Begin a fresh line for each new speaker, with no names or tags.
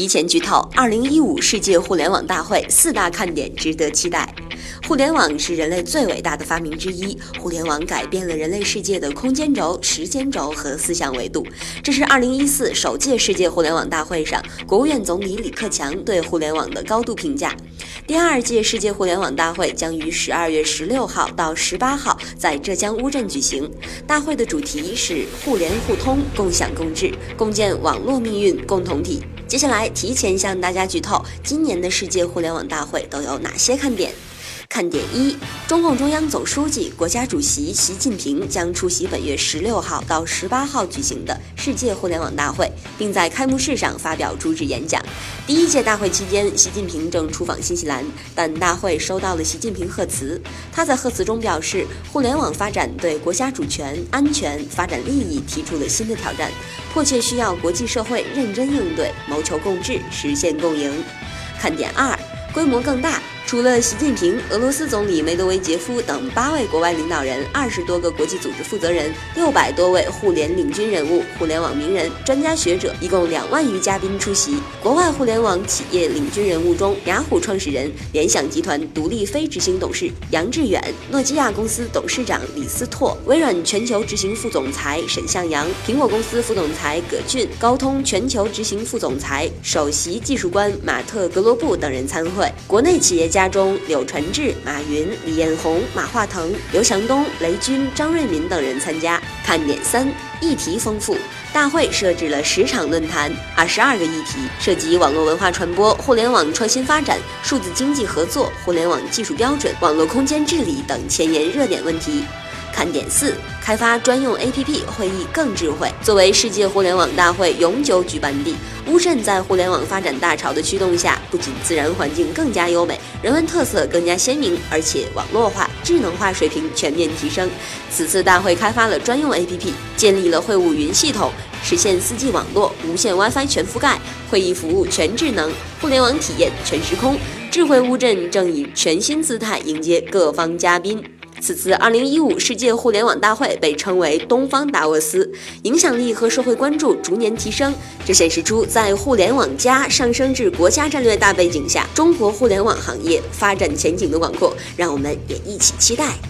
提前剧透：二零一五世界互联网大会四大看点值得期待。互联网是人类最伟大的发明之一，互联网改变了人类世界的空间轴、时间轴和思想维度。这是二零一四首届世界互联网大会上国务院总理李克强对互联网的高度评价。第二届世界互联网大会将于十二月十六号到十八号在浙江乌镇举行。大会的主题是互联互通、共享共治，共建网络命运共同体。接下来提前向大家剧透，今年的世界互联网大会都有哪些看点？看点一：中共中央总书记、国家主席习近平将出席本月十六号到十八号举行的世界互联网大会，并在开幕式上发表主旨演讲。第一届大会期间，习近平正出访新西兰，但大会收到了习近平贺词。他在贺词中表示，互联网发展对国家主权、安全、发展利益提出了新的挑战，迫切需要国际社会认真应对，谋求共治，实现共赢。看点二：规模更大。除了习近平、俄罗斯总理梅德韦杰夫等八位国外领导人、二十多个国际组织负责人、六百多位互联领军人物、互联网名人、专家学者，一共两万余嘉宾出席。国外互联网企业领军人物中，雅虎创始人、联想集团独立非执行董事杨致远，诺基亚公司董事长李斯拓，微软全球执行副总裁沈向洋，苹果公司副总裁葛俊，高通全球执行副总裁、首席技术官马特格罗布等人参会。国内企业家。家中，柳传志、马云、李彦宏、马化腾、刘强东、雷军、张瑞敏等人参加。看点三：议题丰富。大会设置了十场论坛，二十二个议题，涉及网络文化传播、互联网创新发展、数字经济合作、互联网技术标准、网络空间治理等前沿热点问题。看点四：开发专用 APP，会议更智慧。作为世界互联网大会永久举办地，乌镇在互联网发展大潮的驱动下，不仅自然环境更加优美，人文特色更加鲜明，而且网络化、智能化水平全面提升。此次大会开发了专用 APP，建立了会务云系统，实现 4G 网络、无线 WiFi 全覆盖，会议服务全智能，互联网体验全时空。智慧乌镇正以全新姿态迎接各方嘉宾。此次2015世界互联网大会被称为“东方达沃斯”，影响力和社会关注逐年提升。这显示出，在互联网加上升至国家战略大背景下，中国互联网行业发展前景的广阔。让我们也一起期待。